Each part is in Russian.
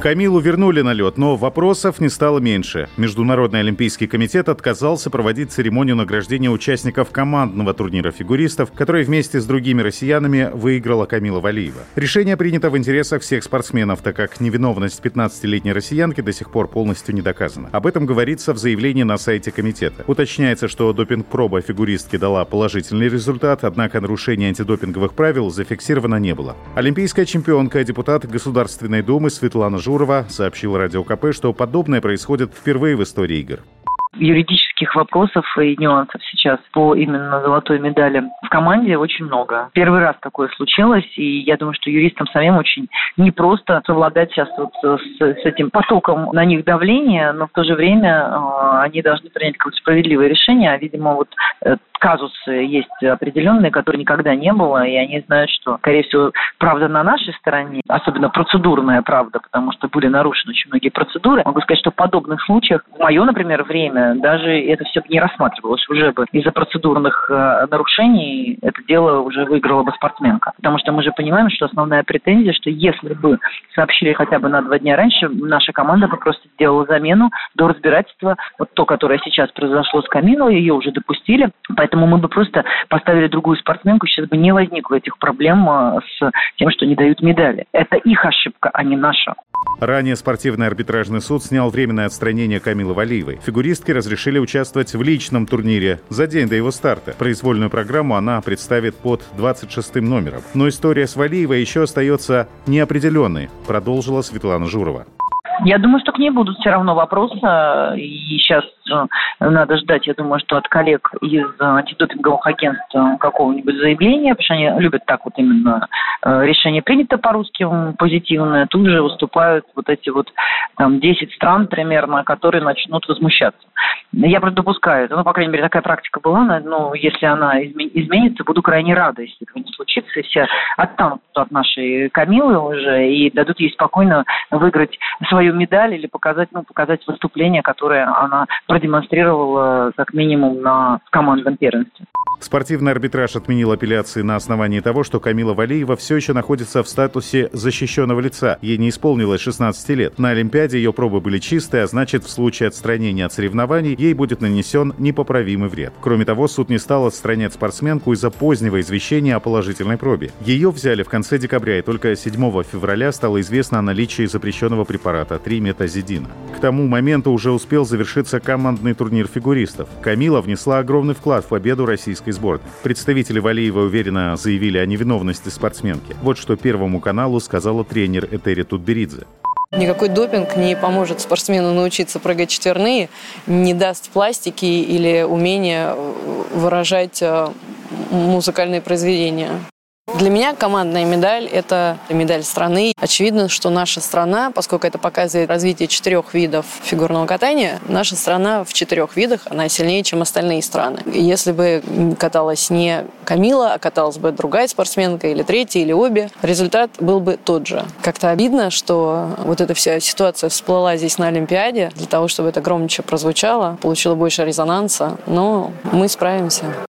Камилу вернули на лед, но вопросов не стало меньше. Международный олимпийский комитет отказался проводить церемонию награждения участников командного турнира фигуристов, который вместе с другими россиянами выиграла Камила Валиева. Решение принято в интересах всех спортсменов, так как невиновность 15-летней россиянки до сих пор полностью не доказана. Об этом говорится в заявлении на сайте комитета. Уточняется, что допинг-проба фигуристки дала положительный результат, однако нарушения антидопинговых правил зафиксировано не было. Олимпийская чемпионка, депутат Государственной Думы Светлана Журова сообщил Радио КП, что подобное происходит впервые в истории игр юридических вопросов и нюансов сейчас по именно золотой медали в команде очень много. Первый раз такое случилось, и я думаю, что юристам самим очень непросто совладать сейчас вот с, с этим потоком на них давления, но в то же время э, они должны принять какое-то справедливое решение, а, видимо, вот э, казусы есть определенные, которые никогда не было, и они знают, что, скорее всего, правда на нашей стороне, особенно процедурная правда, потому что были нарушены очень многие процедуры. Могу сказать, что в подобных случаях, в мое, например, время, даже это все не рассматривалось уже бы. Из-за процедурных э, нарушений это дело уже выиграла бы спортсменка. Потому что мы же понимаем, что основная претензия, что если бы сообщили хотя бы на два дня раньше, наша команда бы просто сделала замену до разбирательства. Вот то, которое сейчас произошло с Камилой, ее уже допустили. Поэтому мы бы просто поставили другую спортсменку, сейчас бы не возникло этих проблем э, с тем, что не дают медали. Это их ошибка, а не наша. Ранее спортивный арбитражный суд снял временное отстранение Камилы Валиевой. Фигуристке разрешили участвовать в личном турнире за день до его старта. Произвольную программу она представит под 26 номером. Но история с Валиевой еще остается неопределенной, продолжила Светлана Журова. Я думаю, что к ней будут все равно вопросы. И сейчас э, надо ждать, я думаю, что от коллег из антидопинговых агентств какого-нибудь заявления, потому что они любят так вот именно э, решение принято по-русски позитивное, тут же выступают вот эти вот там 10 стран примерно, которые начнут возмущаться. Я допускаю это. Ну, по крайней мере, такая практика была. Но если она изменится, буду крайне рада, если этого не случится. И все оттанут от нашей Камилы уже и дадут ей спокойно выиграть свою медаль или показать, ну, показать выступление, которое она продемонстрировала как минимум на командном первенстве. Спортивный арбитраж отменил апелляции на основании того, что Камила Валиева все еще находится в статусе защищенного лица. Ей не исполнилось 16 лет. На Олимпиаде ее пробы были чистые, а значит, в случае отстранения от соревнований ей будет нанесен непоправимый вред. Кроме того, суд не стал отстранять спортсменку из-за позднего извещения о положительной пробе. Ее взяли в конце декабря, и только 7 февраля стало известно о наличии запрещенного препарата 3-метазидина. К тому моменту уже успел завершиться командный турнир фигуристов. Камила внесла огромный вклад в победу российской российской сборной. Представители Валиева уверенно заявили о невиновности спортсменки. Вот что Первому каналу сказала тренер Этери Тутберидзе. Никакой допинг не поможет спортсмену научиться прыгать четверные, не даст пластики или умения выражать э, музыкальные произведения. Для меня командная медаль – это медаль страны. Очевидно, что наша страна, поскольку это показывает развитие четырех видов фигурного катания, наша страна в четырех видах, она сильнее, чем остальные страны. Если бы каталась не Камила, а каталась бы другая спортсменка, или третья, или обе, результат был бы тот же. Как-то обидно, что вот эта вся ситуация всплыла здесь на Олимпиаде, для того, чтобы это громче прозвучало, получило больше резонанса, но мы справимся.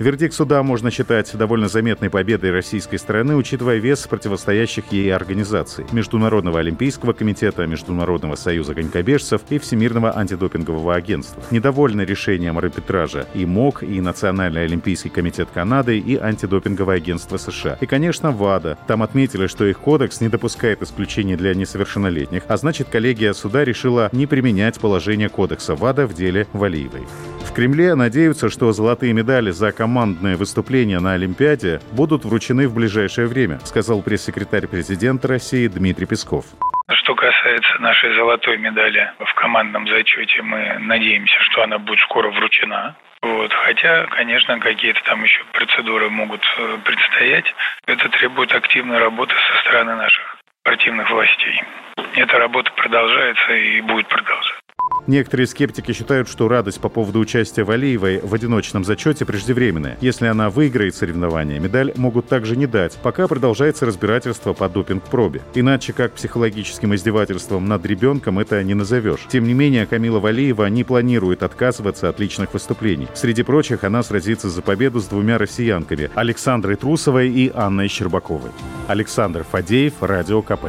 Вердикт суда можно считать довольно заметной победой российской стороны, учитывая вес противостоящих ей организаций – Международного олимпийского комитета, Международного союза конькобежцев и Всемирного антидопингового агентства. Недовольны решением арбитража и МОК, и Национальный олимпийский комитет Канады, и антидопинговое агентство США. И, конечно, ВАДА. Там отметили, что их кодекс не допускает исключений для несовершеннолетних, а значит, коллегия суда решила не применять положение кодекса ВАДА в деле Валиевой. В Кремле надеются, что золотые медали за командное выступление на Олимпиаде будут вручены в ближайшее время, сказал пресс-секретарь президента России Дмитрий Песков. Что касается нашей золотой медали в командном зачете, мы надеемся, что она будет скоро вручена. Вот. Хотя, конечно, какие-то там еще процедуры могут э, предстоять. Это требует активной работы со стороны наших спортивных властей. Эта работа продолжается и будет продолжаться. Некоторые скептики считают, что радость по поводу участия Валиевой в одиночном зачете преждевременная. Если она выиграет соревнование, медаль могут также не дать, пока продолжается разбирательство по допинг-пробе. Иначе как психологическим издевательством над ребенком это не назовешь. Тем не менее, Камила Валиева не планирует отказываться от личных выступлений. Среди прочих, она сразится за победу с двумя россиянками – Александрой Трусовой и Анной Щербаковой. Александр Фадеев, Радио КП.